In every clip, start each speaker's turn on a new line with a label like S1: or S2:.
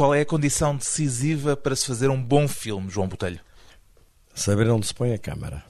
S1: Qual é a condição decisiva para se fazer um bom filme, João Botelho?
S2: Saber onde se põe a câmara.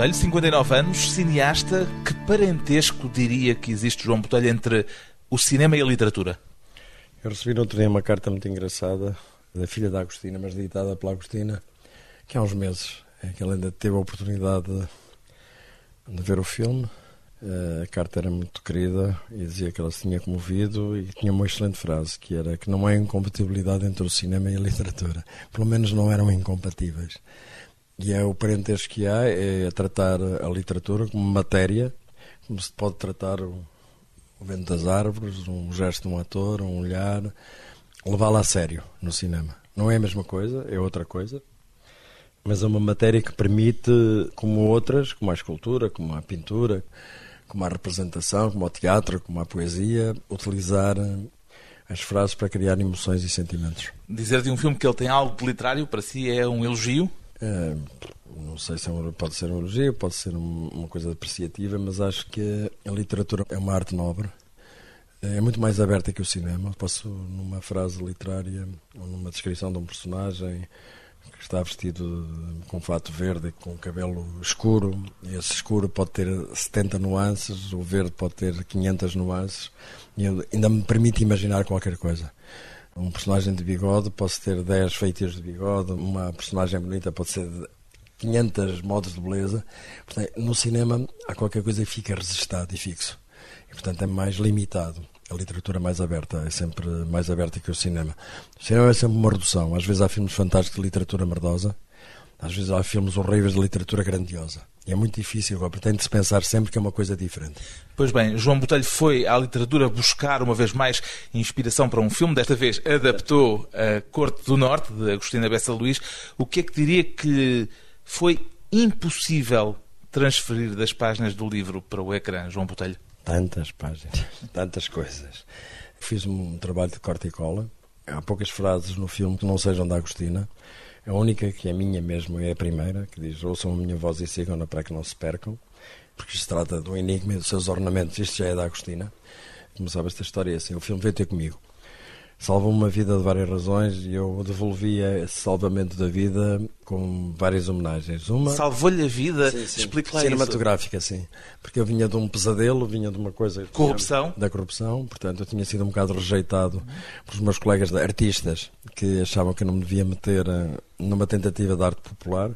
S1: Botelho, 59 anos, cineasta. Que parentesco diria que existe, João Botelho, entre o cinema e a literatura?
S2: Eu recebi no outro dia uma carta muito engraçada da filha da Agostina, mas ditada pela Agostina, que há uns meses, é que ela ainda teve a oportunidade de, de ver o filme. Eh, a carta era muito querida e dizia que ela se tinha comovido e tinha uma excelente frase, que era que não há incompatibilidade entre o cinema e a literatura. Pelo menos não eram incompatíveis. E é o parentesco que há, é tratar a literatura como matéria, como se pode tratar o, vento das árvores, um gesto de um ator, um olhar, levá-la a sério no cinema. Não é a mesma coisa, é outra coisa, mas é uma matéria que permite, como outras, como a escultura, como a pintura, como a representação, como o teatro, como a poesia, utilizar as frases para criar emoções e sentimentos.
S1: Dizer de um filme que ele tem algo de literário, para si é um elogio?
S2: É, não sei se é pode ser um elogio, pode ser um, uma coisa apreciativa, mas acho que a literatura é uma arte nobre. É muito mais aberta que o cinema. Posso, numa frase literária ou numa descrição de um personagem que está vestido com fato verde com cabelo escuro, esse escuro pode ter 70 nuances, o verde pode ter 500 nuances, e ainda me permite imaginar qualquer coisa. Um personagem de bigode pode ter 10 feitios de bigode, uma personagem bonita pode ser 500 modos de beleza. Portanto, no cinema há qualquer coisa que fica resistado e fixo. E, portanto, é mais limitado. A literatura é mais aberta, é sempre mais aberta que o cinema. O cinema é sempre uma redução. Às vezes há filmes fantásticos de literatura merdosa, às vezes há filmes horríveis de literatura grandiosa. É muito difícil, tem de se pensar sempre que é uma coisa diferente.
S1: Pois bem, João Botelho foi à literatura buscar uma vez mais inspiração para um filme, desta vez adaptou a Corte do Norte, de Agostina Bessa Luís. O que é que diria que foi impossível transferir das páginas do livro para o ecrã, João Botelho?
S2: Tantas páginas, tantas coisas. Fiz um trabalho de corte e cola. Há poucas frases no filme que não sejam da Agostina. A única que é minha mesmo é a primeira, que diz: Ouçam a minha voz e sigam-na para que não se percam, porque se trata do enigma e dos seus ornamentos. Isto já é da Agostina. Como sabe, esta história é assim: o filme veio ter comigo. Salvou uma vida de várias razões e eu devolvia esse salvamento da vida com várias homenagens. Uma...
S1: Salvou-lhe a vida? Sim, sim. Explique lá
S2: Cinematográfica, isso. sim. Porque eu vinha de um pesadelo, vinha de uma coisa...
S1: Corrupção?
S2: Da corrupção, portanto eu tinha sido um bocado rejeitado pelos meus colegas artistas que achavam que eu não me devia meter eh, numa tentativa de arte popular.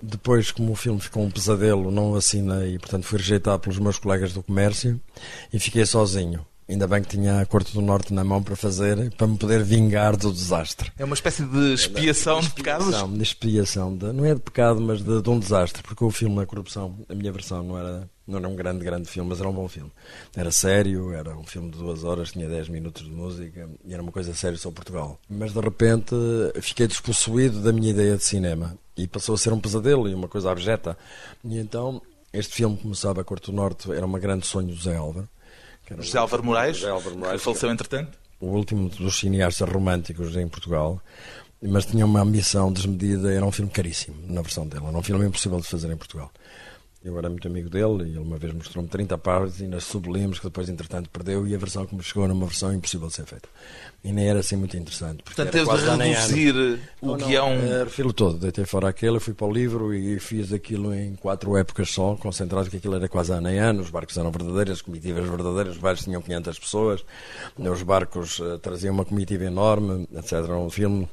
S2: Depois, como o filme ficou um pesadelo, não assinei e, portanto, fui rejeitado pelos meus colegas do comércio e fiquei sozinho. Ainda bem que tinha a Corte do Norte na mão para fazer, para me poder vingar do desastre.
S1: É uma espécie de expiação de, de, de pecados?
S2: Não, de expiação. De, não é de pecado, mas de, de, um desastre. Porque o filme A Corrupção, a minha versão, não era, não era um grande, grande filme, mas era um bom filme. Era sério, era um filme de duas horas, tinha dez minutos de música e era uma coisa séria sobre Portugal. Mas de repente fiquei despossuído da minha ideia de cinema e passou a ser um pesadelo e uma coisa abjeta. E então, este filme, como sabe, A Corte do Norte, era um grande sonho do Zé Álvaro
S1: José Álvaro Moraes, José Álvaro Moraes que faleceu entretanto.
S2: O último dos cineastas românticos em Portugal, mas tinha uma ambição desmedida, era um filme caríssimo na versão dele, era um filme impossível de fazer em Portugal. Eu era muito amigo dele e ele uma vez mostrou-me 30 páginas sublimes que depois, entretanto, perdeu e a versão que me chegou era uma versão impossível de ser feita. E nem era assim muito interessante.
S1: Portanto, teve de reduzir o guião.
S2: Não, refiro todo, deitei fora aquele, fui para o livro e fiz aquilo em quatro épocas só, concentrado, que aquilo era quase ano em ano, os barcos eram verdadeiros, as comitivas verdadeiras, os barcos tinham 500 pessoas, os barcos uh, traziam uma comitiva enorme, etc. Era um filme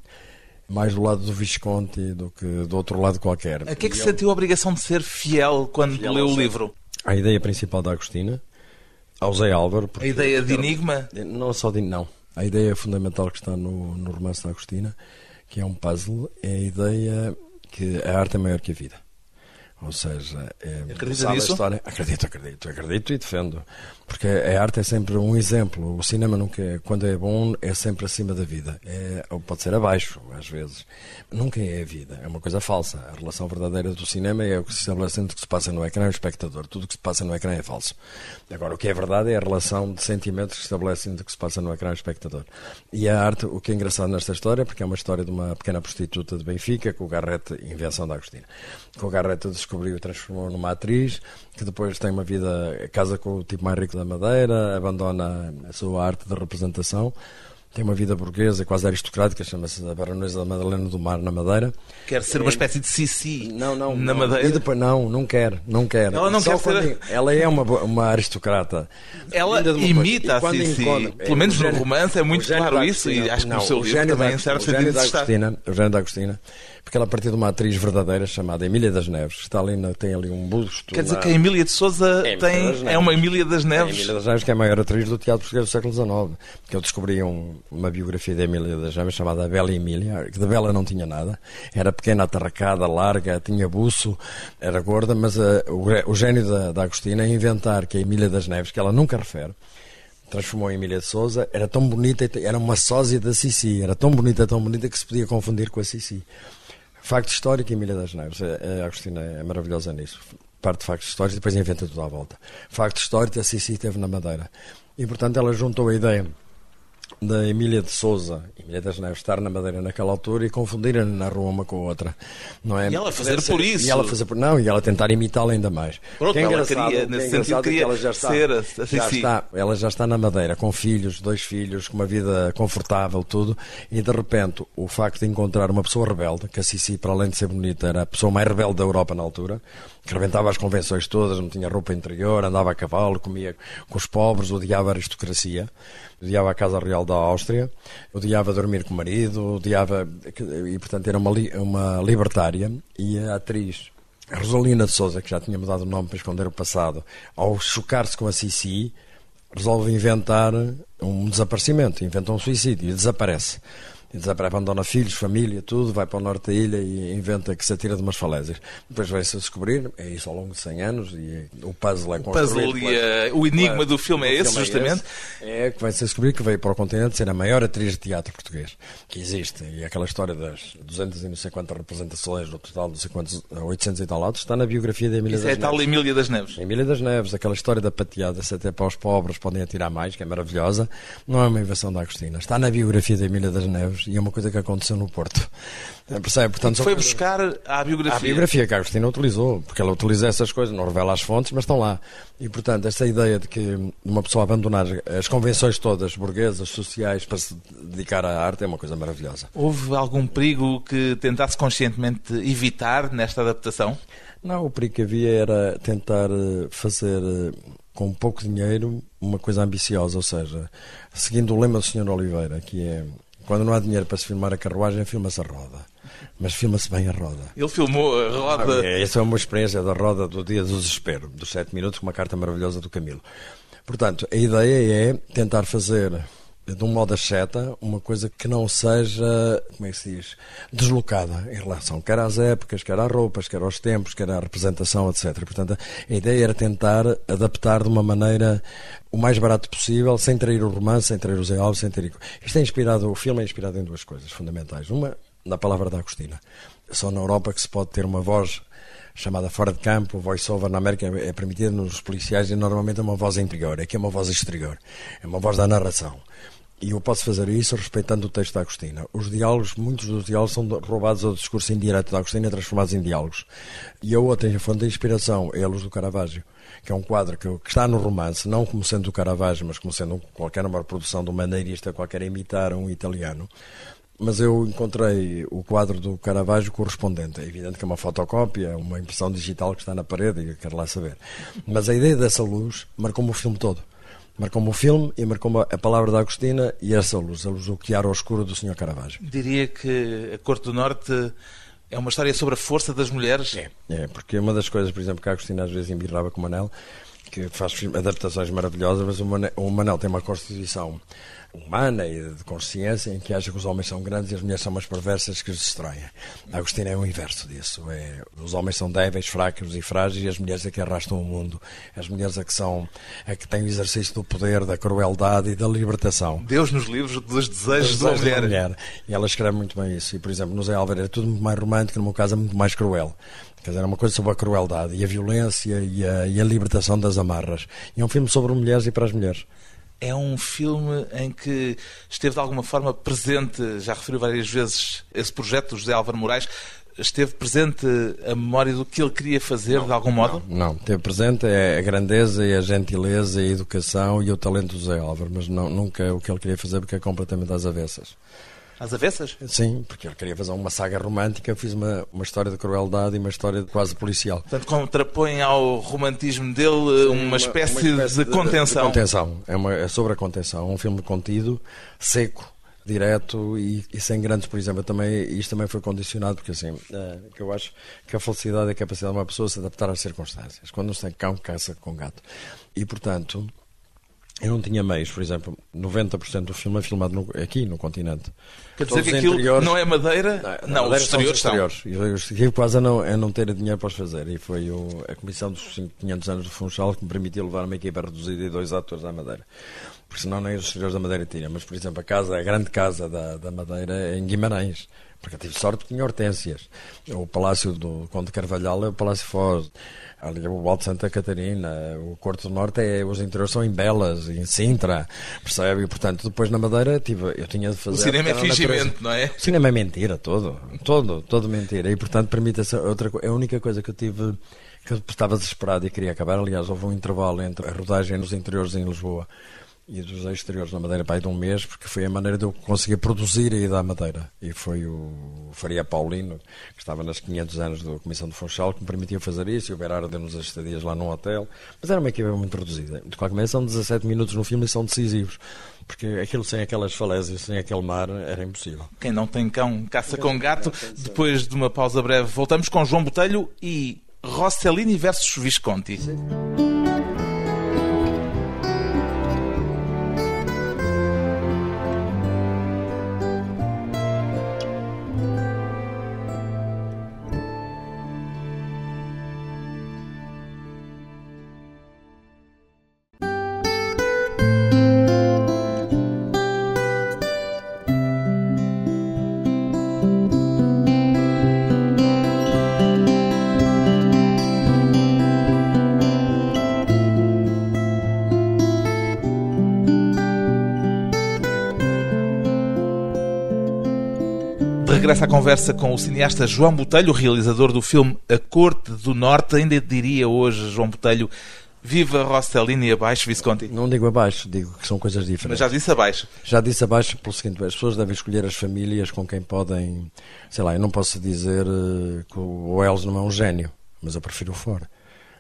S2: mais do lado do Visconti do que do outro lado qualquer.
S1: A que é que e sentiu a obrigação de ser fiel quando fiel leu o livro?
S2: A ideia principal da Agostina, ao Zé Álvaro.
S1: A ideia de enigma?
S2: Não só de não. A ideia fundamental que está no, no romance da Agostina, que é um puzzle, é a ideia que a arte é maior que a vida. Ou seja, é,
S1: Acredita nisso?
S2: História? Acredito, acredito, acredito e defendo. Porque a arte é sempre um exemplo. O cinema nunca é, quando é bom, é sempre acima da vida. É, ou pode ser abaixo, às vezes. Nunca é a vida, é uma coisa falsa. A relação verdadeira do cinema é o que se estabelece entre o que se passa no ecrã e o espectador. Tudo o que se passa no ecrã é falso. Agora, o que é verdade é a relação de sentimentos que se estabelece entre o que se passa no ecrã e o espectador. E a arte, o que é engraçado nesta história, porque é uma história de uma pequena prostituta de Benfica, com o Garrete, invenção da Agostina. Com o Garrete descobriu e transformou numa atriz, que depois tem uma vida, casa com o tipo mais rico da Madeira, abandona a sua arte de representação, tem uma vida burguesa, quase aristocrática, chama-se a Baronesa da Madalena do Mar, na Madeira.
S1: Quer ser uma espécie de Sissi
S2: Não, não.
S1: na
S2: não.
S1: Madeira.
S2: E depois, não, não quer, não quer.
S1: Ela não
S2: Só
S1: quer ser-
S2: Ela é uma, uma aristocrata.
S1: Ela
S2: coisa.
S1: imita a Sissi.
S2: encontra-
S1: Pelo menos
S2: o
S1: no romance é muito claro isso, e acho que no seu livro também, em certo sentido, está.
S2: Agostina, o gênio da Agostina, porque ela partiu de uma atriz verdadeira chamada Emília das Neves, que está ali, na- tem ali um busto.
S1: Quer dizer
S2: lá.
S1: que a Emília de Souza
S2: É,
S1: tem, é uma Emília das
S2: A
S1: Neves.
S2: Emília das Neves, que é a maior atriz do teatro português do século XIX. Que eu descobri um- uma biografia da Emília das Neves chamada A Bela Emília, que de bela não tinha nada. Era pequena, atarracada, larga, tinha buço, era gorda, mas eh, o, o gênio da, da Agostina é inventar que a Emília das Neves, que ela nunca refere, transformou em Emília de Souza, era tão bonita, era uma sósia da Sissi, era tão bonita, tão bonita que se podia confundir com a Sissi. Facto histórico, Emília das Neves. A Agostina é maravilhosa nisso. Parte de factos históricos e depois inventa tudo à volta. Facto histórico, a Sissi esteve na Madeira. E, portanto, ela juntou a ideia da Emília de Souza, Emília das Neves, estar na Madeira naquela altura e confundirem na rua uma com a outra. Não é?
S1: E ela fazer por isso.
S2: E ela fazer por... Não, e ela tentar imitá-la ainda mais.
S1: Pronto,
S2: Que é
S1: ela queria,
S2: que é
S1: nesse
S2: engraçado
S1: sentido,
S2: é que
S1: queria
S2: ela já está,
S1: ser a- a
S2: já está ela já está na Madeira com filhos, dois filhos, com uma vida confortável, tudo, e de repente o facto de encontrar uma pessoa rebelde, que a Sissi, para além de ser bonita, era a pessoa mais rebelde da Europa na altura, que rebentava as convenções todas, não tinha roupa interior, andava a cavalo, comia com os pobres, odiava a aristocracia, odiava a Casa Real da Áustria, odiava dormir com o marido, odiava. e portanto era uma, li- uma libertária, e a atriz. Rosalina de Souza, que já tinha mudado o nome para esconder o passado, ao chocar-se com a Sissi, resolve inventar um desaparecimento, inventa um suicídio e desaparece. E abandona filhos, família, tudo, vai para o norte da ilha e inventa que se atira de umas falésias. Depois vai-se a descobrir, é isso ao longo de 100 anos, e o puzzle é
S1: O
S2: construído.
S1: puzzle e o enigma do filme é esse,
S2: filme
S1: justamente.
S2: É que vai-se a descobrir que veio para o continente ser a maior atriz de teatro português que existe. E aquela história das 200 e não sei quantas representações, no total, quantos, 800 e tal autos, está na biografia da Emília
S1: Isso
S2: das
S1: é a tal
S2: Neves.
S1: Emília das Neves.
S2: Emília das Neves, aquela história da pateada, se até para os pobres podem atirar mais, que é maravilhosa, não é uma invenção da Agostina. Está na biografia da Emília das Neves e é uma coisa que aconteceu no Porto. Eh, Percebe? Portanto,
S1: Foi buscar a
S2: a
S1: biografia.
S2: biografia que a Agostina utilizou, porque ela utiliza essas coisas, não revela as fontes, mas estão lá. E, portanto, esta ideia de que uma pessoa abandonar as convenções todas burguesas, sociais, para se dedicar à arte é uma coisa maravilhosa.
S1: Houve algum perigo que tentasse conscientemente evitar nesta adaptação?
S2: Não, o perigo que havia era tentar eh, fazer eh, com pouco dinheiro uma coisa ambiciosa, ou seja, seguindo o lema do Sr. Oliveira, que é quando não há dinheiro para se filmar a carruagem, filma-se a roda. Mas filma-se bem a roda.
S1: Ele filmou a roda.
S2: Ah, Essa é uma experiência da roda do dia do desespero, dos sete minutos, com uma carta maravilhosa do Camilo. Portanto, a ideia é tentar fazer de um modo asceta uma coisa que não seja, como é que se diz, deslocada em relação quer às épocas, quer às roupas, quer aos tempos, quer à representação, etc. Portanto, a ideia era tentar adaptar de uma maneira o mais barato possível, sem trair o romance, sem trair os diálogos, sem trair... Isto é inspirado, o filme é inspirado em duas coisas fundamentais. Uma, na palavra da Agostina. Só na Europa que se pode ter uma voz chamada fora de campo, voice-over na América é permitida nos policiais e normalmente é uma voz interior, aqui é uma voz exterior, é uma voz da narração. E eu posso fazer isso respeitando o texto da Agostina. Os diálogos, muitos dos diálogos são roubados ao discurso indireto da Agostina transformados em diálogos. E a outra a fonte de inspiração é a Luz do Caravaggio, que é um quadro que, que está no romance, não como sendo o Caravaggio, mas como sendo qualquer uma reprodução de um maneirista qualquer imitar um italiano. Mas eu encontrei o quadro do Caravaggio correspondente. É evidente que é uma fotocópia, uma impressão digital que está na parede e eu quero lá saber. Mas a ideia dessa luz marcou-me o filme todo. Marcou-me o filme e marcou-me a palavra da Agostina e essa luz, a luz do chiaro oscuro do Sr. Caravaggio.
S1: Diria que a Corte do Norte é uma história sobre a força das mulheres.
S2: É, é porque uma das coisas, por exemplo, que a Agostina às vezes embirrava com o Manel, que faz adaptações maravilhosas, mas o Manel, o Manel tem uma constituição humana e de consciência em que acha que os homens são grandes e as mulheres são umas perversas que os destroem. A Agostina é o inverso disso. É, os homens são débeis, fracos e frágeis e as mulheres é que arrastam o mundo. As mulheres é que são é que têm o exercício do poder, da crueldade e da libertação.
S1: Deus nos livros dos desejos, da, mulher. da mulher.
S2: E ela escreve muito bem isso. E, por exemplo, no Zé Álvares é tudo muito mais romântico, no meu caso é muito mais cruel. Quer dizer, é uma coisa sobre a crueldade e a violência e a, e a libertação das amarras. E é um filme sobre mulheres e para as mulheres
S1: é um filme em que esteve de alguma forma presente, já referiu várias vezes esse projeto do José Álvaro Moraes, esteve presente a memória do que ele queria fazer
S2: não,
S1: de algum modo?
S2: Não, não, esteve presente é a grandeza e a gentileza e a educação e o talento do José Álvaro, mas não, nunca o que ele queria fazer porque é completamente às avessas.
S1: Às avessas?
S2: Sim, porque ele queria fazer uma saga romântica, fiz uma, uma história de crueldade e uma história quase policial.
S1: Portanto, contrapõe ao romantismo dele Sim, uma, espécie uma, espécie de, de contenção.
S2: De, de contenção, é, uma, é sobre a contenção, um filme contido, seco, direto e, e, sem grandes, por exemplo, também, isto também foi condicionado, porque assim, é, que eu acho que a felicidade é a capacidade de uma pessoa se adaptar às circunstâncias. Quando não se tem cão, caça com gato. E, portanto, eu não tinha meios, por exemplo, 90% do filme é filmado no, aqui no continente.
S1: Quer dizer que aquilo não é madeira? Não, não, não os exteriores são. Exteriores.
S2: Eu quase a não, a não ter dinheiro para os fazer. E foi o, a comissão dos 500 anos do Funchal que me permitiu levar uma equipa reduzida e dois atores à madeira. Porque senão nem os exteriores da madeira tinham. Mas, por exemplo, a casa, a grande casa da, da madeira é em Guimarães. Porque eu tive sorte que tinha hortênsias. O Palácio do Conde Carvalhal é o Palácio Foz ali o Alto Santa Catarina, o Corto do Norte, é, os interiores são em Belas, em Sintra, percebe? E, portanto, depois na Madeira tive, eu tinha de fazer...
S1: O cinema é fingimento, não é?
S2: O cinema é mentira, todo, todo, todo mentira. E, portanto, permite essa outra coisa. A única coisa que eu tive que eu estava desesperado e queria acabar. Aliás, houve um intervalo entre a rodagem nos interiores em Lisboa e dos exteriores na Madeira para de um mês, porque foi a maneira de eu conseguir produzir a ida à Madeira. E foi o Faria Paulino, que estava nas 500 anos da Comissão de Funchal, que me permitiu fazer isso, e o Berardo deu-nos as estadias lá num hotel. Mas era uma equipa muito reduzida. De qualquer maneira, são 17 minutos no filme e são decisivos. Porque aquilo sem aquelas falésias, sem aquele mar, era impossível.
S1: Quem não tem cão, caça com gato. Depois de uma pausa breve, voltamos com João Botelho e Rossellini versus Visconti. Sim. Conversa com o cineasta João Botelho, realizador do filme A Corte do Norte. Ainda diria hoje, João Botelho, viva Rossellini abaixo, Visconti?
S2: Não digo abaixo, digo que são coisas diferentes.
S1: Mas já disse abaixo.
S2: Já disse abaixo pelo seguinte, as pessoas devem escolher as famílias com quem podem... Sei lá, eu não posso dizer eh, que o Wells não é um gênio, mas eu prefiro o Ford.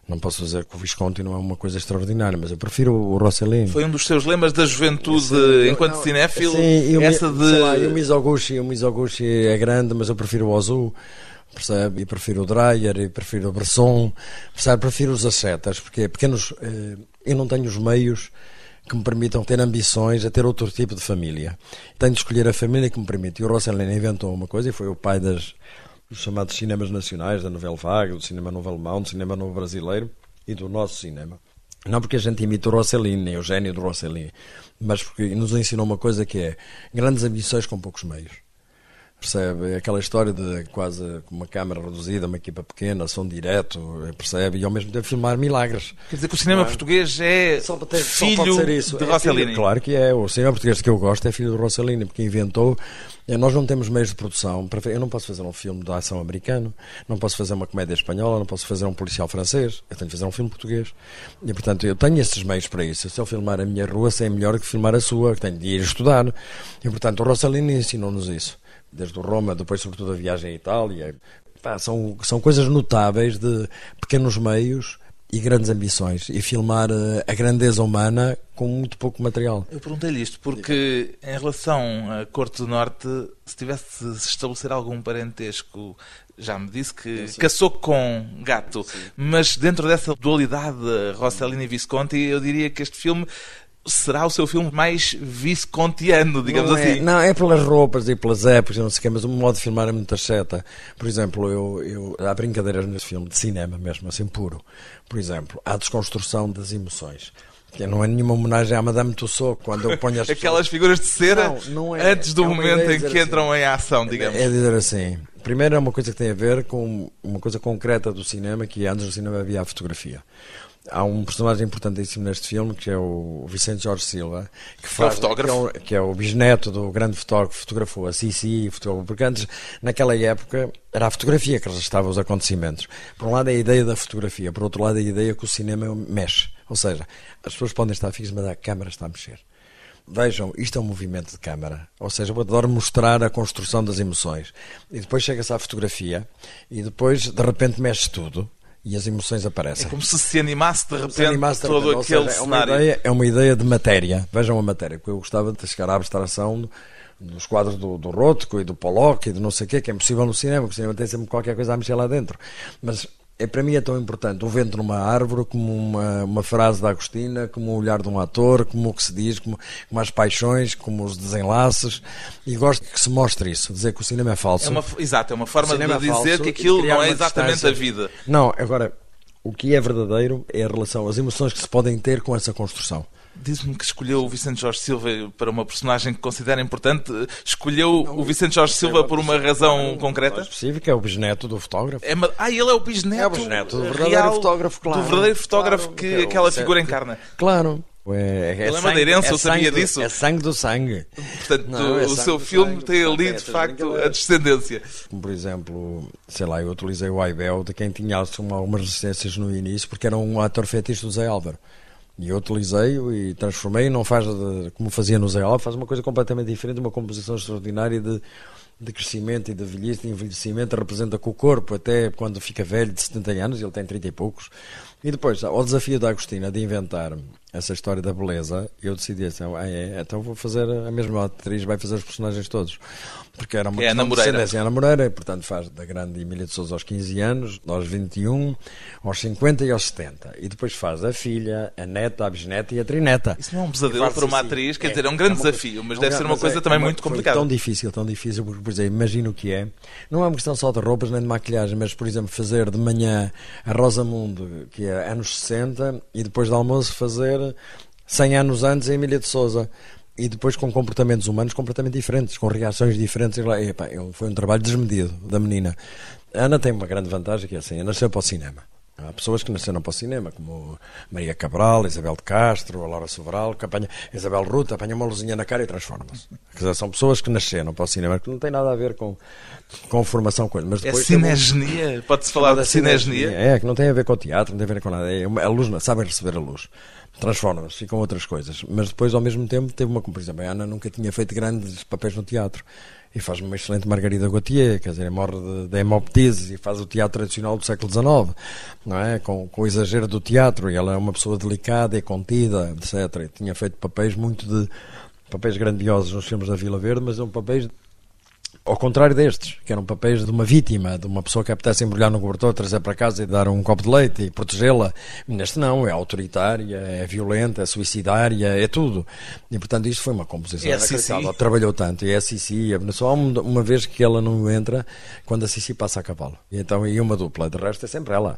S2: Não posso dizer que o Visconti não é uma coisa extraordinária, mas eu prefiro o Rossellini.
S1: Foi um dos seus lemas da juventude sim, enquanto não, cinéfilo? Sim, eu, essa de...
S2: Sei lá, o Mizoguchi, o Mizoguchi é grande, mas eu prefiro o Ozu, percebe? E prefiro o Dreyer, e prefiro o Bresson, percebe? Prefiro os ascetas, porque pequenos... Eh, eu não tenho os meios que me permitam ter ambições a ter outro tipo de família. Tenho de escolher a família que me permite. E o Rossellini inventou uma coisa e foi o pai das dos chamados cinemas nacionais, da novela vaga, do cinema novo alemão, do cinema novo brasileiro e do nosso cinema. Não porque a gente imita o Rossellini, nem o gênio do Rossellini, mas porque nos ensinou uma coisa que é grandes ambições com poucos meios. Percebe? Aquela história de quase uma câmara reduzida, uma equipa pequena, som direto, percebe? E ao mesmo tempo filmar milagres.
S1: Quer dizer que o cinema é? português é só ter, filho só de é Rossellini. Filho,
S2: claro que é. O cinema português que eu gosto é filho de Rossellini, porque inventou. Eh, nós não temos meios de produção. Eu não posso fazer um filme de ação americano, não posso fazer uma comédia espanhola, não posso fazer um policial francês. Eu tenho de fazer um filme português. E, portanto, eu tenho esses meios para isso. Se eu filmar a minha rua, sei melhor que filmar a sua, que tenho de ir estudar. E, portanto, o Rossellini ensinou-nos isso desde Roma, depois sobretudo a viagem à Itália. Pá, são, são coisas notáveis de pequenos meios e grandes ambições e filmar eh, a grandeza humana com muito pouco material.
S1: Eu perguntei-lhe isto porque, em relação à Corte do Norte, se tivesse de se estabelecer algum parentesco, já me disse que caçou com gato, Sim. mas dentro dessa dualidade Rossellini e Visconti, eu diria que este filme será o seu filme mais viscontiano, digamos
S2: não é,
S1: assim.
S2: Não, é pelas roupas e pelas épocas, não sei o quê, mas o modo de filmar é muito acheta. Por exemplo, eu, eu, há brincadeiras nesse filme, de cinema mesmo, assim puro. Por exemplo, há desconstrução das emoções. Que não é nenhuma homenagem à Madame Tussauds, quando eu ponho as
S1: Aquelas figuras de cera
S2: Não, não é.
S1: antes do
S2: É
S1: momento em que
S2: assim.
S1: entram em ação, digamos.
S2: É dizer assim, primeiro é uma coisa que tem a ver com uma coisa concreta do cinema, que antes do cinema havia a fotografia. Há um personagem importantíssimo neste filme, que é o Vicente Jorge Silva, que, faz,
S1: fotógrafo.
S2: que, é o, que é o bisneto do grande fotógrafo que fotografou a fotografou, porque antes, naquela época, era a fotografia que registava os acontecimentos. Por um lado é a ideia da fotografia, por outro lado é a ideia que o cinema mexe. Ou seja, as pessoas podem estar fixas, mas a câmara está a mexer. Vejam, isto é um movimento de câmara. Ou seja, eu adoro mostrar a construção das emoções. E depois chega-se à fotografia e depois, de repente, mexe tudo e as emoções aparecem.
S1: É como se se animasse de repente
S2: Se animasse de
S1: todo
S2: repente,
S1: aquele
S2: seja, é uma
S1: cenário.
S2: ideia, é uma ideia de matéria. Vejam a matéria, porque eu gostava de chegar à abstração dos quadros do, do Rothko e do Pollock e do não sei o quê, que é impossível no cinema, porque o cinema tem sempre qualquer coisa a mexer lá dentro. Mas é, para mim é tão importante o vento numa árvore, como uma, uma frase da Agostina, como o olhar de um ator, como o que se diz, como, como as paixões, como os desenlaces. E gosto que se mostre isso, dizer que o cinema é falso.
S1: É uma, exato, é uma forma de
S2: é
S1: dizer
S2: falso
S1: que aquilo não é exatamente
S2: distância.
S1: a vida.
S2: Não, agora, o que é verdadeiro é a relação, as emoções que se podem ter com essa construção.
S1: Diz-me que escolheu o Vicente Jorge Silva para uma personagem que considera importante. Escolheu o Vicente Jorge Silva por uma razão concreta?
S2: específica, é o bisneto do fotógrafo.
S1: É ah, ele é o bisneto,
S2: É o bisneto do verdadeiro
S1: real
S2: fotógrafo, claro.
S1: Do verdadeiro fotógrafo
S2: Claro,
S1: que
S2: é o
S1: aquela
S2: Vicente.
S1: figura encarna.
S2: Claro. É, é
S1: Ele é madeirense,
S2: é
S1: eu sabia
S2: sangue do-
S1: disso.
S2: É sangue do sangue.
S1: Portanto,
S2: Não, é
S1: o seu filme
S2: sangue,
S1: tem ali, de
S2: é essas
S1: facto, a descendência.
S2: Como, por exemplo, sei lá, eu utilizei o Aibel, de quem tinha algumas resistências no início, porque era um ator fetiche do Zé Álvaro. E eu utilizei-o e transformei, não faz de- como fazia no Zé Álvaro, faz uma coisa completamente diferente, uma composição extraordinária de, de crescimento e de velhice, de envelhecimento, representa com o corpo, até quando fica velho, de 70 anos, ele tem 30 e poucos. E depois, ao desafio da Agostina de inventar essa história da beleza, eu decidi assim, ah, é, então vou fazer, a mesma atriz vai fazer os personagens todos. Porque era uma
S1: É a
S2: questão
S1: Ana
S2: de descendência. Ana Moreira, e, portanto, faz da grande Emília de Souza aos 15 anos, aos 21, aos 50 e aos 70. E depois faz a filha, a neta, a bisneta e a trineta.
S1: Isso não é um pesadelo para uma
S2: assim.
S1: atriz, quer
S2: É,
S1: dizer, é um grande
S2: é uma
S1: desafio, mas
S2: é
S1: deve ser uma coisa
S2: é-
S1: também
S2: é uma-
S1: muito complicada.
S2: tão difícil, tão difícil, porque, por exemplo, imagino o que é. Não é uma questão só de roupas nem de maquilhagem, mas, por exemplo, fazer de manhã a Rosa Mundo, que é anos 60, e depois de almoço fazer 100 anos antes a Emília de Souza. E depois com comportamentos humanos completamente diferentes, com reações diferentes. E epá, foi um trabalho desmedido da menina. A Ana tem uma grande vantagem que é assim, nasceu para o cinema. Há pessoas que nasceram para o cinema, como Maria Cabral, Isabel de Castro, Laura Sobral, que apanha, Isabel Ruta, apanha uma luzinha na cara e transforma-se. Dizer, são pessoas que nasceram para o cinema, que não tem nada a ver com, com formação com ele. Mas
S1: É
S2: depois um-
S1: cinegenia? Pode-se falar de cinegenia?
S2: É, que não tem a ver com o teatro, não tem a ver com nada. É uma, a luz, sabem receber a luz. Transformam-se, ficam outras coisas. Mas depois, ao mesmo tempo, teve uma. Por exemplo, a Ana nunca tinha feito grandes papéis no teatro. E faz uma excelente Margarida Gautier, quer dizer, morre de, de hemoptise e faz o teatro tradicional do século XIX, não é? Com, com o exagero do teatro. E ela é uma pessoa delicada e contida, etc. E tinha feito papéis muito de. Papéis grandiosos nos filmes da Vila Verde, mas são papéis ao contrário destes, que eram papéis de uma vítima, de uma pessoa que apetece embrulhar no cobertor, trazer para casa e dar um copo de leite e protegê-la. Neste não, é autoritária, é violenta, é suicidária, é tudo. E portanto isto foi uma composição
S1: É
S2: inacreditável. Trabalhou tanto, e a Sissi, é- só há uma, vez que ela não entra, quando a Sissi passa a cavalo. E então, e uma dupla, de resto é sempre ela.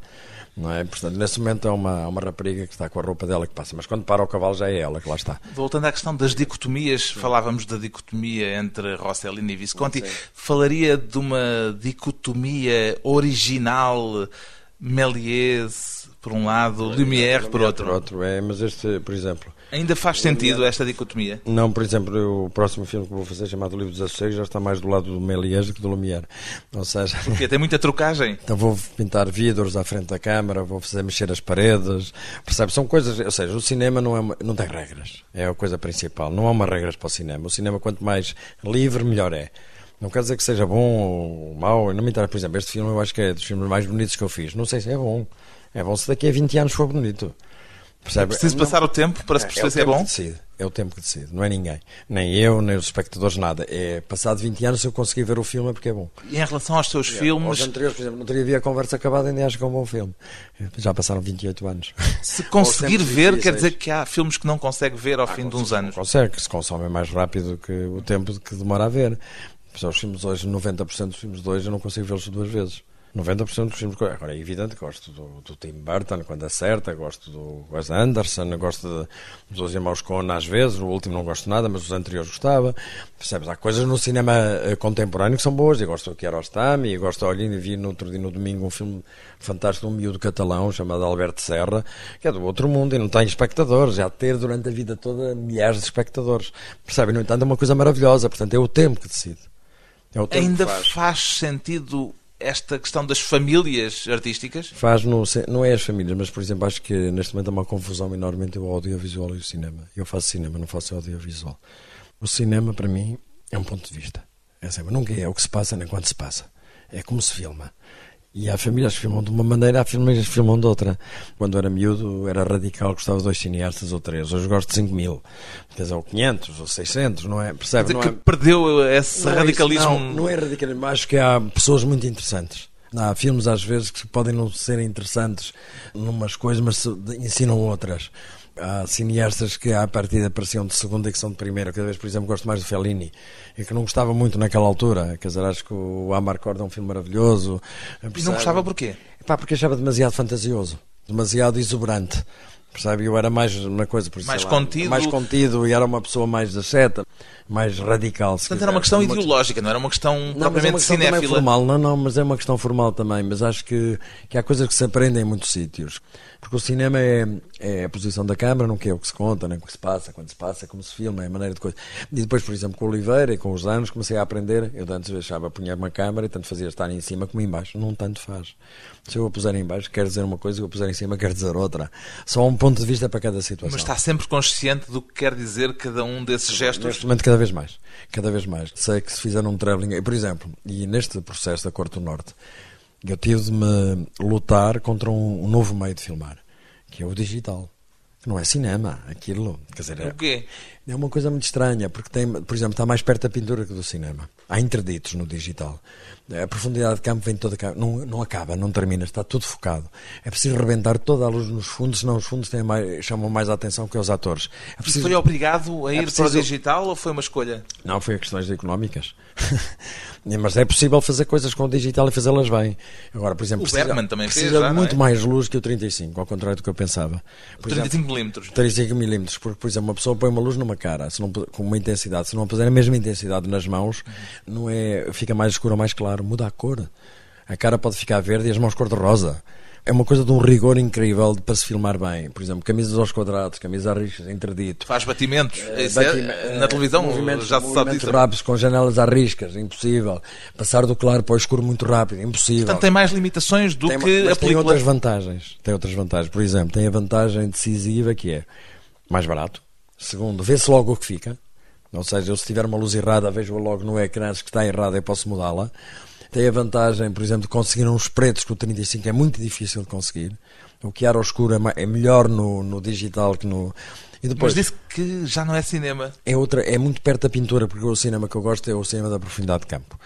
S2: Não é? Portanto, nesse momento é uma, uma rapariga que está com a roupa dela que passa, mas quando para o cavalo já é ela que lá está.
S1: Voltando à questão das dicotomias, falávamos da dicotomia entre Rossellini e Visconti. Falaria de uma dicotomia original, Méliès por um lado, Lumière por outro.
S2: Por outro, é, mas este, por exemplo,
S1: Ainda faz sentido esta dicotomia?
S2: Não, por exemplo, o próximo filme que vou fazer, chamado Livro dos Assossegos, já está mais do lado do Méliès do que do Lumière. Ou seja,
S1: Porque tem muita trocagem.
S2: então vou pintar vidros à frente da câmara, vou fazer mexer as paredes, percebe? São coisas, ou seja, o cinema não, é uma- não tem regras, é a coisa principal. Não há uma regras para o cinema. O cinema, quanto mais livre, melhor é. Não quer dizer que seja bom ou mau, não me interessa. Por exemplo, este filme eu acho que é dos filmes mais bonitos que eu fiz. Não sei se é bom. É bom se daqui a 20 anos for bonito. Percebe?
S1: É preciso passar o tempo para se perceber
S2: é
S1: se é bom?
S2: Decide, é o tempo que decide, não é ninguém. Nem eu, nem os espectadores, nada. É passado 20 anos se eu conseguir ver o filme é porque é bom.
S1: E em relação aos seus filmes.
S2: Aos anteriores, por exemplo, não teria a conversa acabada ainda acho que é um bom filme. Já passaram 28 anos.
S1: Se conseguir ver, quer dizer que há filmes que não consegue ver ao
S2: ah,
S1: fim de uns anos.
S2: Consegue, se consomem mais rápido que o tempo que demora a ver. Os filmes hoje, 90% dos filmes de hoje eu não consigo vê-los duas vezes. 90% dos filmes. Agora é evidente, gosto do, do, Tim Burton quando acerta, gosto do Wes Anderson, gosto de, dos Irmãos Coen às vezes, o último não gosto nada, mas os anteriores gostava. Percebes? Há coisas no cinema eh, contemporâneo que são boas, eu gosto do Kiarostami, eu gosto, olha, vi no outro dia no domingo um filme fantástico um miúdo catalão chamado Alberto Serra, que é do outro mundo e não tem espectadores, já ter durante a vida toda milhares de espectadores. Percebe? No entanto, é uma coisa maravilhosa, portanto, é o tempo que decide. É
S1: Ainda faz. faz sentido esta questão das famílias artísticas?
S2: Faz, no, não é as famílias, mas por exemplo, acho que neste momento há uma confusão enorme entre o audiovisual e o cinema. Eu faço cinema, não faço audiovisual. O cinema, para mim, é um ponto de vista. É sempre, nunca é o que se passa nem quando se passa. É como se filma. E há famílias que filmam de uma maneira, há famílias que filmam de outra. Quando era miúdo, era radical, gostava de dois cineastas ou três. Hoje gosto de 5 mil. Quer dizer, ou 500 ou 600, não é? Percebe?
S1: Não
S2: é...
S1: que perdeu esse não radicalismo.
S2: É isso, não, não é radicalismo. Acho que há pessoas muito interessantes. Há filmes, às vezes, que podem não ser interessantes numas coisas, mas ensinam outras há cineastas que à partida pareciam de segunda e que são de primeira. Cada vez, por exemplo, gosto mais do Fellini, e que não gostava muito naquela altura. Quer dizer, acho que o Amarcord é um filme maravilhoso.
S1: E não gostava porquê?
S2: Pá, porque achava demasiado fantasioso, demasiado exuberante. Percebe? Eu era mais uma coisa, por
S1: mais
S2: lá,
S1: contido.
S2: Mais contido e era uma pessoa mais da seta, mais radical.
S1: Portanto, quiser. era uma questão ideológica, não era uma questão não, propriamente é uma questão
S2: formal, não, não, mas é uma questão formal também. Mas acho que, que há coisas que se aprendem em muitos sítios. Porque o cinema é, é a posição da câmara, não é o que se conta, nem o que se passa, quando se passa, como se filma, é a maneira de coisa. E depois, por exemplo, com o Oliveira e com os anos, comecei a aprender. Eu antes achava, punha uma câmara e tanto fazia estar em cima como em baixo. Não tanto faz. Se eu a puser em baixo, quer dizer uma coisa, se eu a puser em cima, quer dizer outra. Só um ponto de vista para cada situação.
S1: Mas está sempre consciente do que quer dizer cada um desses gestos?
S2: Neste momento, cada vez mais. Cada vez mais. Sei que se fizer um travelling, por exemplo, e neste processo da Corte do Norte, eu tive de me lutar contra um novo meio de filmar que é o digital. Não é cinema, aquilo. Quer dizer,
S1: o quê?
S2: É uma coisa muito estranha, porque tem, por exemplo, está mais perto da pintura que do cinema. Há interditos no digital. A profundidade de campo vem toda não, não acaba, não termina, está tudo focado. É preciso rebentar toda a luz nos fundos, senão os fundos têm mais, chamam mais a atenção que os atores.
S1: É preciso... Foi obrigado a é ir é preciso... para o digital ou foi uma escolha?
S2: Não, foi a questões económicas. Mas é possível fazer coisas com o digital e fazê-las bem. Agora, por exemplo,
S1: o precisa, Bergman também
S2: precisa
S1: fez,
S2: de muito
S1: é?
S2: mais luz que o 35, ao contrário do que eu pensava.
S1: Por 35 milímetros.
S2: 35 milímetros, porque, por exemplo, uma pessoa põe uma luz numa cara, se não, com uma intensidade, se não puser a mesma intensidade nas mãos, não é, fica mais escuro ou mais claro, muda a cor. A cara pode ficar verde e as mãos cor-de-rosa é uma coisa de um rigor incrível para se filmar bem. Por exemplo, camisas aos quadrados, camisas a riscas, interdito.
S1: Faz batimentos. É, na televisão
S2: movimentos,
S1: já se sabe disso.
S2: rápidos, com janelas a riscas, impossível. Passar do claro para o escuro muito rápido, impossível.
S1: Portanto, tem mais limitações do
S2: tem,
S1: que a película.
S2: tem outras vantagens. Tem outras vantagens. Por exemplo, tem a vantagem decisiva que é mais barato. Segundo, vê-se logo o que fica. Ou seja, eu se tiver uma luz errada, vejo logo no ecrã se está errada e posso mudá-la. Tem a vantagem, por exemplo, de conseguir uns pretos que o 35 é muito difícil de conseguir. O que era escuro é, é melhor no, no digital que no.
S1: E depois, Mas disse que já não é cinema.
S2: É, outra, é muito perto da pintura, porque o cinema que eu gosto é o cinema da profundidade de campo.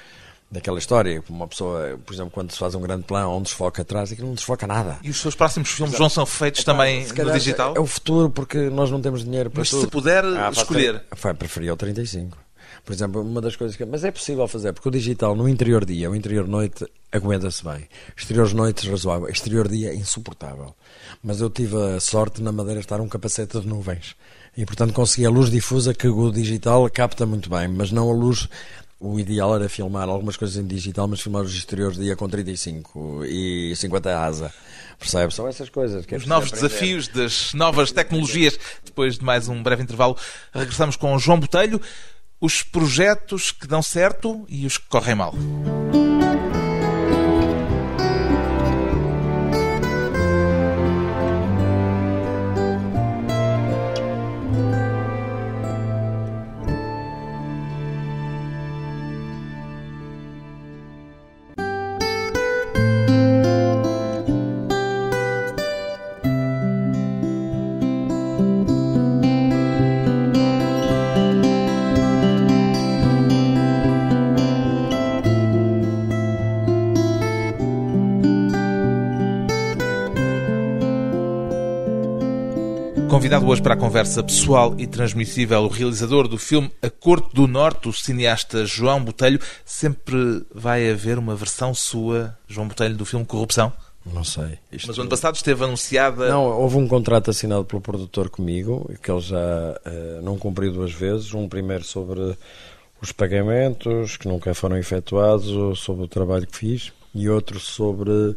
S2: Daquela história, uma pessoa, por exemplo, quando se faz um grande plano, onde desfoca atrás, aquilo não desfoca nada.
S1: E os seus próximos filmes Exato. não são feitos é, também no digital?
S2: É o futuro, porque nós não temos dinheiro para
S1: Mas
S2: tudo.
S1: se puder ah, escolher.
S2: Foi, preferia o 35. Por exemplo, uma das coisas que. Mas é possível fazer, porque o digital no interior dia, o interior noite, aguenta-se bem. Exteriores noites razoável. Exterior dia é insuportável. Mas eu tive a sorte na Madeira estar um capacete de nuvens. E portanto consegui a luz difusa que o digital capta muito bem, mas não a luz o ideal era filmar algumas coisas em digital, mas filmar os exteriores dia com 35 e 50 asa. Percebe? São essas coisas que é
S1: Os novos aprender. desafios das novas tecnologias. Depois de mais um breve intervalo, regressamos com João Botelho os projetos que dão certo e os que correm mal. Convidado hoje para a conversa pessoal e transmissível, o realizador do filme A Corte do Norte, o cineasta João Botelho. Sempre vai haver uma versão sua, João Botelho, do filme Corrupção?
S2: Não sei.
S1: Isto... Mas o ano passado esteve anunciada.
S2: Não, houve um contrato assinado pelo produtor comigo, que ele já uh, não cumpriu duas vezes. Um primeiro sobre os pagamentos que nunca foram efetuados, sobre o trabalho que fiz, e outro sobre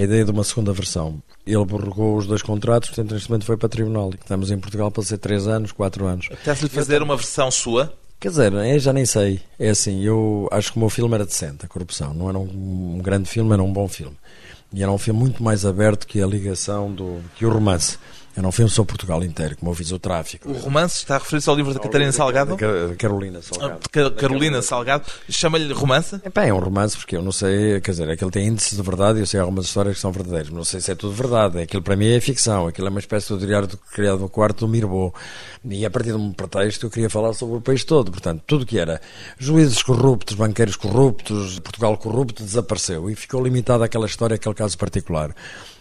S2: a ideia de uma segunda versão. Ele prorrogou os dois contratos, portanto, neste momento foi para tribunal. Estamos em Portugal para ser três anos, quatro anos.
S1: Apetece-lhe fazer uma versão sua?
S2: Quer dizer, eu já nem sei. É assim, eu acho que o meu filme era decente, a corrupção. Não era um, um grande filme, era um bom filme. E era um filme muito mais aberto que a ligação do que o romance. Era um filme sobre Portugal inteiro, como eu fiz o tráfico.
S1: O romance está a referir-se ao livro da Catarina Salgado?
S2: Da Carolina Salgado.
S1: Ah, Carolina Salgado. Chama-lhe romance?
S2: É, é um romance porque eu não sei, quer dizer, aquilo tem índices de verdade e eu sei algumas histórias que são verdadeiras, mas não sei se é tudo verdade. Aquilo para mim é ficção, aquilo é uma espécie de diário criado no quarto do Mirbeau. E a partir de um pretexto eu queria falar sobre o país todo. Portanto, tudo que era juízes corruptos, banqueiros corruptos, Portugal corrupto, desapareceu e ficou limitado àquela história, àquele caso particular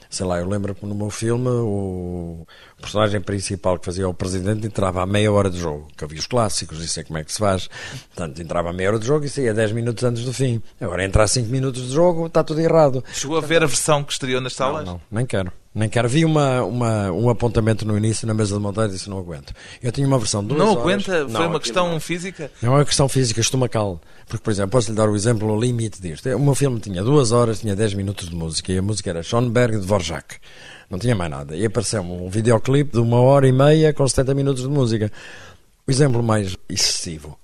S2: sei lá, eu lembro que no meu filme o personagem principal que fazia o presidente entrava a meia hora de jogo, que havia os clássicos, e sei como é que se faz. Portanto, entrava a meia hora de jogo e saía 10 minutos antes do fim. Agora, entrar 5 minutos de jogo, está tudo errado.
S1: Chegou a ver a versão que estreou nas salas?
S2: Não, não, nem quero. Nem quero. Vi uma, uma, um apontamento no início na mesa de montagem e disse não aguento. Eu tinha uma versão de duas
S1: Não
S2: horas.
S1: aguenta? Foi não, uma questão não. física?
S2: Não é uma questão física, estomacal. Porque, por exemplo, posso-lhe dar o exemplo, o limite disto. O meu filme tinha duas horas, tinha 10 minutos de música e a música era Schoenberg de Dvorak. Não tinha mais nada. E apareceu um videoclipe de uma hora e meia com 70 minutos de música. O exemplo mais excessivo.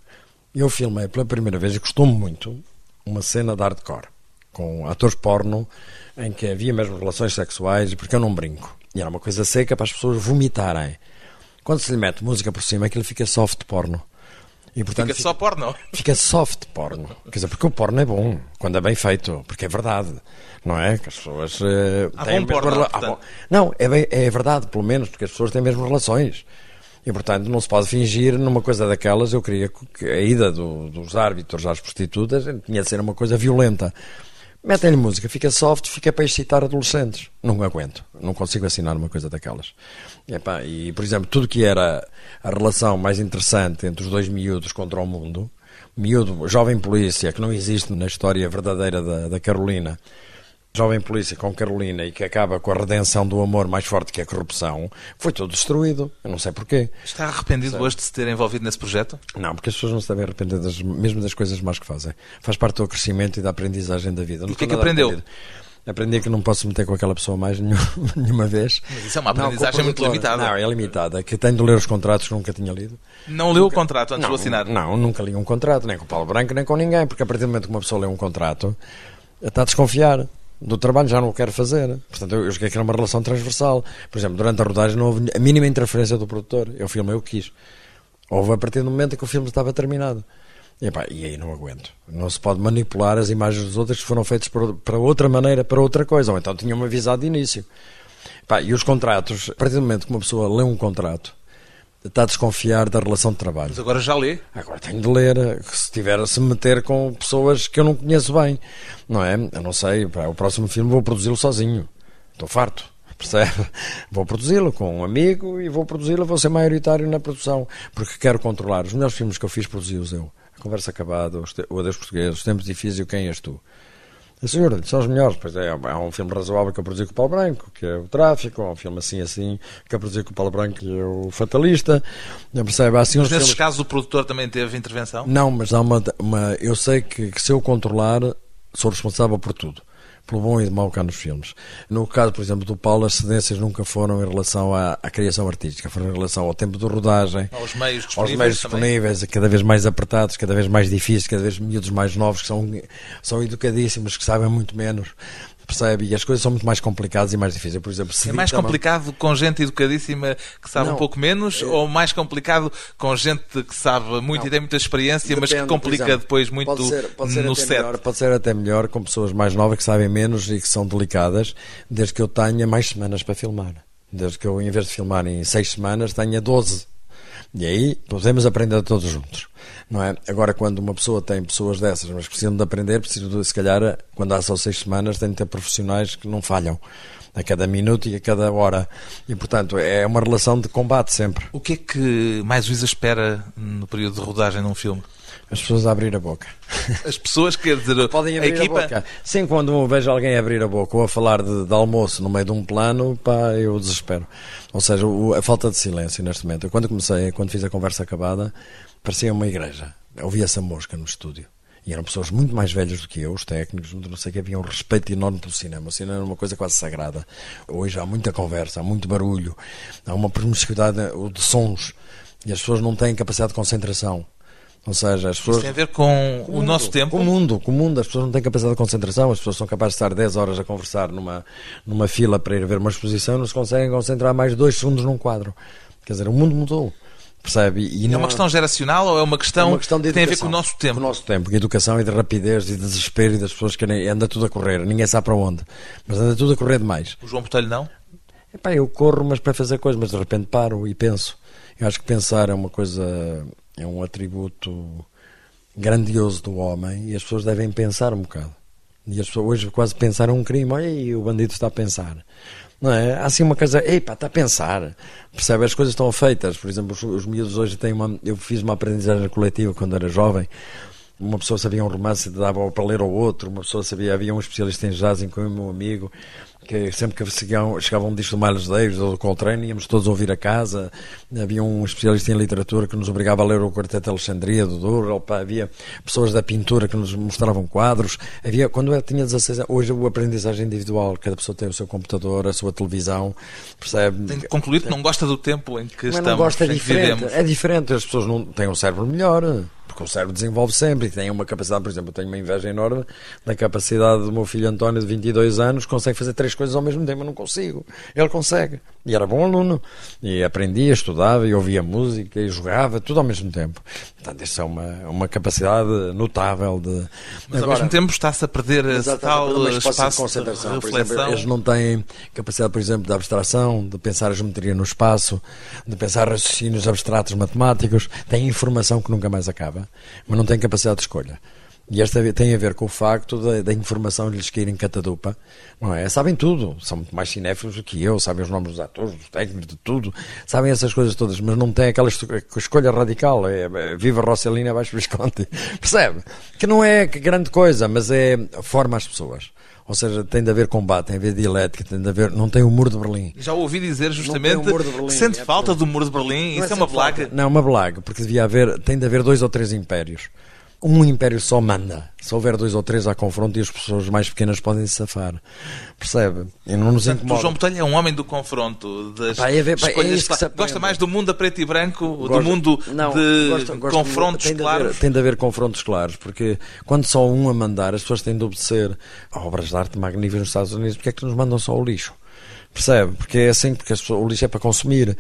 S2: Eu filmei pela primeira vez, e gostou-me muito, uma cena de hardcore, com atores porno, em que havia mesmo relações sexuais, porque eu não brinco. E era uma coisa seca para as pessoas vomitarem. Quando se lhe mete música por cima, aquilo fica soft porno.
S1: E, portanto, fica, fica só porno?
S2: Fica soft porno. Quer dizer, porque o porno é bom, quando é bem feito, porque é verdade. Não é? Que as pessoas uh,
S1: têm bom porno, rela...
S2: bom. Não, é, bem, é verdade, pelo menos, porque as pessoas têm mesmo relações. E, portanto, não se pode fingir numa coisa daquelas. Eu queria que a ida do, dos árbitros às prostitutas tinha de ser uma coisa violenta. Metem-lhe música, fica soft, fica para excitar adolescentes. Não aguento, não consigo assinar uma coisa daquelas. E, epá, e, por exemplo, tudo que era a relação mais interessante entre os dois miúdos contra o mundo, miúdo, jovem polícia, que não existe na história verdadeira da, da Carolina, jovem polícia com Carolina e que acaba com a redenção do amor mais forte que a corrupção, foi tudo destruído. Eu não sei porquê.
S1: Está arrependido hoje de se ter envolvido nesse projeto?
S2: Não, porque as pessoas não se devem arrepender das, mesmo das coisas más que fazem. Faz parte do crescimento e da aprendizagem da vida.
S1: O que é que aprendeu?
S2: Aprendi que não posso meter com aquela pessoa mais nenhuma, nenhuma vez.
S1: Mas isso é uma aprendizagem não, muito limitada.
S2: Não, é limitada. Que tenho de ler os contratos que nunca tinha lido.
S1: Não leu nunca... o contrato antes
S2: não,
S1: de assinar?
S2: Não, nunca li um contrato, nem com o Paulo Branco, nem com ninguém, porque a partir do momento que uma pessoa lê um contrato, está a desconfiar do trabalho já não o quero fazer. Portanto, eu, eu joguei aqui numa relação transversal. Por exemplo, durante a rodagem não houve a mínima interferência do produtor. Eu filmei o que quis. Houve a partir do momento em que o filme estava terminado. E, epá, e aí não aguento. Não se pode manipular as imagens dos outros que foram feitas para outra maneira, para outra coisa. Ou então tinham-me avisado de início. Epá, e os contratos, a partir do momento que uma pessoa lê um contrato, está a desconfiar da relação de trabalho.
S1: Mas agora já lê.
S2: Agora tenho de ler, se tiver a se meter com pessoas que eu não conheço bem. Não é? Eu não sei, para o próximo filme vou produzi-lo sozinho. Estou farto. Percebe? Vou produzi-lo com um amigo e vou produzi-lo, vou ser maioritário na produção, porque quero controlar. Os melhores filmes que eu fiz, produzi-os eu. A Conversa Acabada, O Adeus Português, Os Tempos Difíceis e O Quem És Tu. A senhora, são os melhores. Pois é, há um filme razoável que eu produzi com o Paulo Branco, que é o Tráfico, há um filme assim, assim, que eu produzi com o Paulo Branco, que é o Fatalista. Percebe? assim,
S1: mas nesses filmes... casos o produtor também teve intervenção?
S2: Não, mas há uma. uma eu sei que, que se eu controlar, sou responsável por tudo pelo bom e mau cá nos filmes. No caso, por exemplo, do Paulo, as cedências nunca foram em relação à, à criação artística, foram em relação ao tempo de rodagem,
S1: aos meios disponíveis,
S2: aos meios disponíveis cada vez mais apertados, cada vez mais difíceis, cada vez miúdos mais novos que são, são educadíssimos, que sabem muito menos percebe? E as coisas são muito mais complicadas e mais difíceis. Por exemplo,
S1: é mais complicado com gente educadíssima que sabe não, um pouco menos é... ou mais complicado com gente que sabe muito não. e tem muita experiência, Depende, mas que complica exemplo, depois muito pode ser, pode ser no set?
S2: Melhor, pode ser até melhor com pessoas mais novas que sabem menos e que são delicadas, desde que eu tenha mais semanas para filmar. Desde que eu, em vez de filmar em seis semanas, tenha 12. E aí podemos aprender todos juntos. Não é? Agora, quando uma pessoa tem pessoas dessas, mas precisam de aprender, precisam de, se calhar, quando há só seis semanas, tem de ter profissionais que não falham a cada minuto e a cada hora. E, portanto, é uma relação de combate sempre.
S1: O que é que mais Luísa espera no período de rodagem de um filme?
S2: As pessoas a abrir a boca.
S1: As pessoas, quer dizer,
S2: Podem abrir
S1: a equipa...
S2: a boca. Sim, quando vejo alguém abrir a boca ou a falar de, de almoço no meio de um plano, pá, eu desespero. Ou seja, o, a falta de silêncio neste momento. Eu, quando comecei, quando fiz a conversa acabada, parecia uma igreja. Eu ouvia essa mosca no estúdio. E eram pessoas muito mais velhas do que eu, os técnicos, não sei que, havia um respeito enorme pelo cinema. O cinema era uma coisa quase sagrada. Hoje há muita conversa, há muito barulho, há uma promiscuidade de sons e as pessoas não têm capacidade de concentração. Ou seja, as pessoas.
S1: Isso tem a ver com, com o, mundo, nosso tempo?
S2: Com o mundo, com o mundo. As pessoas não têm capacidade de concentração, as pessoas são capazes de estar 10 horas a conversar numa, numa fila para ir ver uma exposição, não se conseguem concentrar mais dois segundos num quadro. Quer dizer, o mundo mudou. Percebe?
S1: E é uma questão geracional ou é uma questão, é uma questão que tem a ver com o nosso tempo? Com
S2: o nosso tempo, de educação e de rapidez e de desespero e das pessoas que anda tudo a correr, ninguém sabe para onde, mas anda tudo a correr demais.
S1: O João Botelho não?
S2: Epá, eu corro, mas para fazer coisas, mas de repente paro e penso. Eu acho que pensar é uma coisa, é um atributo grandioso do homem e as pessoas devem pensar um bocado. E as pessoas hoje quase pensaram um crime, olha aí, o bandido está a pensar. Não é? Há assim uma coisa, ei pá, está a pensar. Percebe? As coisas estão feitas. Por exemplo, os, os miúdos hoje têm uma. Eu fiz uma aprendizagem coletiva quando era jovem. Uma pessoa sabia um romance e dava para ler ao outro. Uma pessoa sabia, havia um especialista em jazz com o meu amigo que sempre que chegava, chegava um disco do Miles Davis ou do Coltrane, íamos todos ouvir a casa. Havia um especialista em literatura que nos obrigava a ler o Quarteto de Alexandria do Douro. Havia pessoas da pintura que nos mostravam quadros. Havia, quando eu tinha 16 anos, hoje a aprendizagem individual, cada pessoa tem o seu computador, a sua televisão, percebe?
S1: Tem que concluir que não gosta do tempo em que
S2: Mas
S1: estamos,
S2: não gosta, é diferente. É diferente, as pessoas não têm um cérebro melhor porque o cérebro desenvolve sempre e tem uma capacidade, por exemplo, eu tenho uma inveja enorme da capacidade do meu filho António, de 22 anos, consegue fazer três coisas ao mesmo tempo, eu não consigo. Ele consegue. E era bom aluno. E aprendia, estudava, e ouvia música, e jogava, tudo ao mesmo tempo. Portanto, isso é uma, uma capacidade notável de...
S1: Mas Agora, ao mesmo tempo está-se a perder esse tal espaço de
S2: concentração.
S1: De reflexão.
S2: Exemplo, eles não têm capacidade, por exemplo, de abstração, de pensar a geometria no espaço, de pensar raciocínios abstratos matemáticos, têm informação que nunca mais acaba mas não têm capacidade de escolha. E esta tem a ver com o facto da, da informação lhes cair em catadupa, não é? Sabem tudo, são muito mais cinéfilos do que eu, sabem os nomes dos atores, dos técnicos, de tudo, sabem essas coisas todas, mas não têm aquela escolha radical, é, é viva Rossellini abaixo Visconti, percebe? Que não é grande coisa, mas é forma as pessoas. Ou seja, tem de haver combate, tem de haver dialética, tem de haver. Não tem o muro de Berlim.
S1: Já ouvi dizer justamente que sente é falta do muro de Berlim. Isso é, é uma blaga.
S2: Não, uma blaga, porque devia haver. Tem de haver dois ou três impérios. Um império só manda. Se houver dois ou três há confronto e as pessoas mais pequenas podem se safar. Percebe? E não nos incomoda.
S1: O João Botelho é um homem do confronto. Das
S2: pá, é ver, pá, é
S1: Gosta mais do mundo a preto e branco, gosto, do mundo não, de gosto, gosto confrontos
S2: tem
S1: claros?
S2: haver, tem de haver confrontos claros, porque quando só um a mandar, as pessoas têm de obedecer a obras de arte magníficas nos Estados Unidos. Porque é que nos mandam só o lixo? Percebe? Porque é assim, porque pessoas, o lixo é para consumir.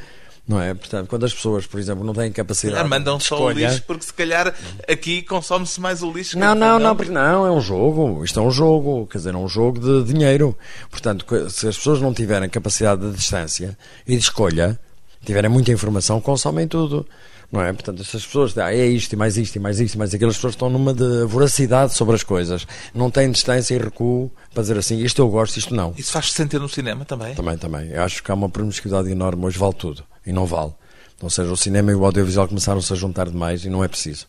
S2: Não é? Portanto, quando as pessoas, por exemplo, não têm capacidade.
S1: Se mandam só escolha... o lixo, porque se calhar aqui consome-se mais o lixo.
S2: Não, não, não, porque não, é um jogo. Isto é um jogo, quer dizer, é um jogo de dinheiro. Portanto, se as pessoas não tiverem capacidade de distância e de escolha, tiverem muita informação, consomem tudo. Não é? Portanto, essas pessoas ah, é isto e mais isto e mais isto e mais aquelas pessoas estão numa de voracidade sobre as coisas, não têm distância e recuo para dizer assim, isto eu gosto, isto não.
S1: Isso faz-se sentir no cinema também?
S2: Também, também. Eu acho que há uma promiscuidade enorme, hoje vale tudo e não vale. Ou seja, o cinema e o audiovisual começaram-se a juntar demais e não é preciso.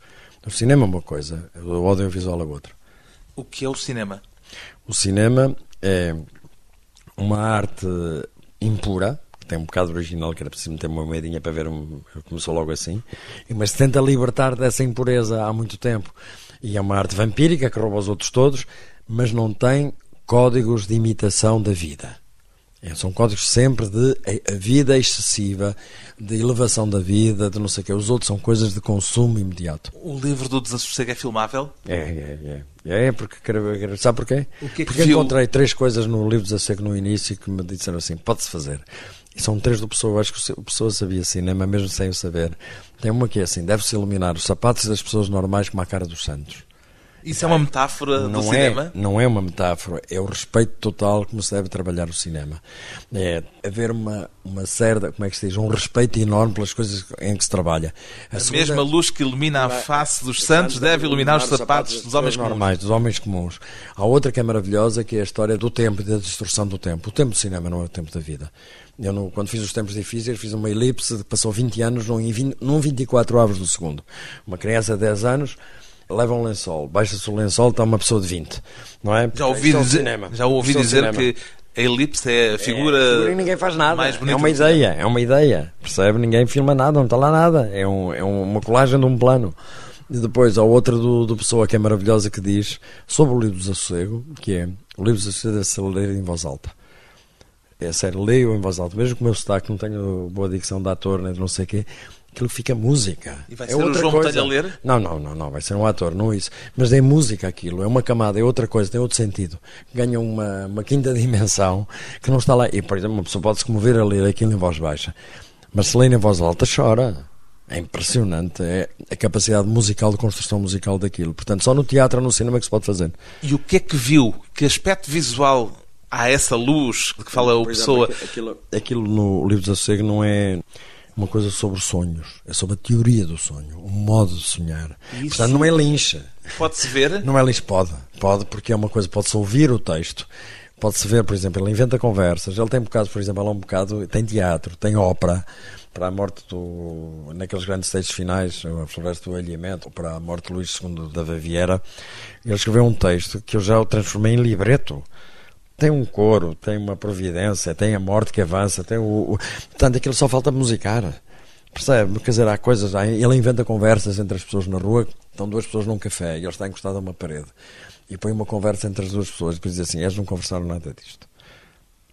S2: O cinema é uma coisa, o audiovisual é outra.
S1: O que é o cinema?
S2: O cinema é uma arte impura, tem um bocado original, que era preciso meter uma moedinha para ver, um, começou logo assim, mas tenta libertar dessa impureza há muito tempo. E é uma arte vampírica que rouba os outros todos, mas não tem códigos de imitação da vida. É, são códigos sempre de vida excessiva, de elevação da vida, de não sei o quê. Os outros são coisas de consumo imediato.
S1: O livro do Desassossego é filmável?
S2: É, é, é. É, porque, sabe porquê?
S1: O que é que
S2: porque
S1: viu?
S2: encontrei três coisas no livro do Desassossego no início que me disseram assim, pode-se fazer. São três do Pessoa, acho que o Pessoa sabia cinema, mesmo sem o saber. Tem uma que é assim, deve-se iluminar os sapatos das pessoas normais como a cara dos santos.
S1: Isso é uma metáfora
S2: não
S1: do
S2: é,
S1: cinema?
S2: Não é uma metáfora, é o respeito total como se deve trabalhar o cinema. É haver uma, uma certa, como é que se diz, um respeito enorme pelas coisas em que se trabalha.
S1: A, a segunda... mesma luz que ilumina a face dos santos deve iluminar os sapatos dos homens
S2: normais, dos homens comuns. Há outra que é maravilhosa, que é a história do tempo e da destruição do tempo. O tempo do cinema não é o tempo da vida. Eu, no, quando fiz os tempos difíceis, fiz uma elipse, passou 20 anos num, num 24 avos do segundo. Uma criança de 10 anos leva um lençol, baixa-se o lençol, está uma pessoa de 20. Não é?
S1: Já ouvi é dizer, cinema. já ouvi é dizer que a elipse é a figura. É, a figura
S2: ninguém faz nada.
S1: Mais
S2: é uma ideia, é uma ideia. Percebe? Ninguém filma nada, não está lá nada. É, um, é uma colagem de um plano. E depois há outra do, do Pessoa que é maravilhosa que diz sobre o livro do desassossego, que é o livro do desassossego deve ser ler em voz alta. É sério, leio em voz alta, mesmo com o meu sotaque, não tenho boa dicção de ator, nem de não sei o quê, aquilo fica música.
S1: E vai é ser outra o João coisa. a ler?
S2: Não, não, não, não, vai ser um ator, não isso. Mas é música aquilo, é uma camada, é outra coisa, tem outro sentido. Ganha uma, uma quinta dimensão que não está lá. E, por exemplo, uma pessoa pode se comover a ler aquilo em voz baixa, mas se lê em voz alta, chora. É impressionante é a capacidade musical de construção musical daquilo. Portanto, só no teatro ou no cinema é que se pode fazer.
S1: E o que é que viu? Que aspecto visual há essa luz de que fala o Pessoa?
S2: Aquilo, aquilo no livro de Sossego não é uma coisa sobre sonhos, é sobre a teoria do sonho, o modo de sonhar. Isso Portanto, não é lincha.
S1: Pode-se ver?
S2: Não é lincha, pode. Pode, porque é uma coisa, pode-se ouvir o texto. Pode-se ver, por exemplo, ele inventa conversas. Ele tem bocado, por exemplo, ele é um bocado, tem teatro, tem ópera. Para a morte do. naqueles grandes textos finais, a Floresta do Alheamento, para a morte de Luís II da Baviera, ele escreveu um texto que eu já o transformei em libreto tem um coro, tem uma providência, tem a morte que avança, tem o, o... portanto aquilo só falta musicar. Percebe? Quer dizer, há coisas, ele inventa conversas entre as pessoas na rua, estão duas pessoas num café e ele está encostado a uma parede e põe uma conversa entre as duas pessoas e depois diz assim: eles não conversaram nada disto.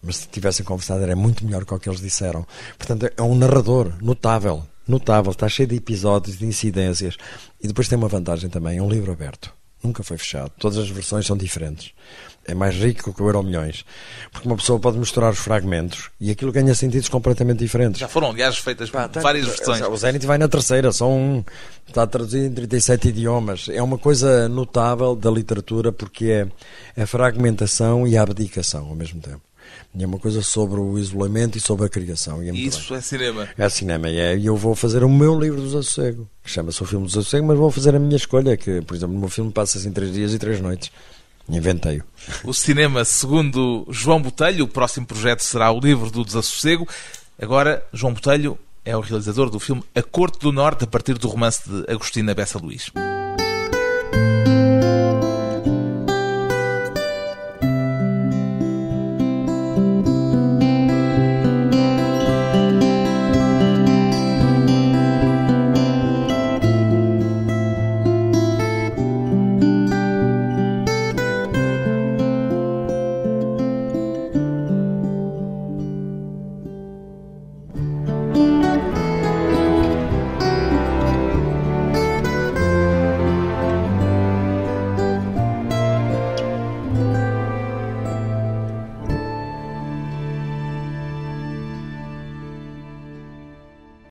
S2: Mas se tivessem conversado era muito melhor que o que eles disseram. Portanto, é um narrador notável, notável, está cheio de episódios, de incidências e depois tem uma vantagem também: é um livro aberto. Nunca foi fechado. Todas as versões são diferentes é mais rico que o Euro Milhões. Porque uma pessoa pode misturar os fragmentos e aquilo ganha sentidos completamente diferentes.
S1: Já foram, aliás, feitas Pá, tá, várias versões.
S2: O Zenit vai na terceira, são, está traduzido em 37 idiomas. É uma coisa notável da literatura porque é a fragmentação e a abdicação ao mesmo tempo. E é uma coisa sobre o isolamento e sobre a criação.
S1: E
S2: é
S1: Isso
S2: bem.
S1: é cinema.
S2: É cinema. E é, eu vou fazer o meu livro do Desassossego, que chama-se o filme do Desassossego, mas vou fazer a minha escolha, que, por exemplo, no meu filme passa-se em três dias e três noites. Inventei-o.
S1: O cinema, segundo João Botelho, o próximo projeto será o livro do Desassossego. Agora, João Botelho é o realizador do filme A Corte do Norte, a partir do romance de Agostina Bessa Luís.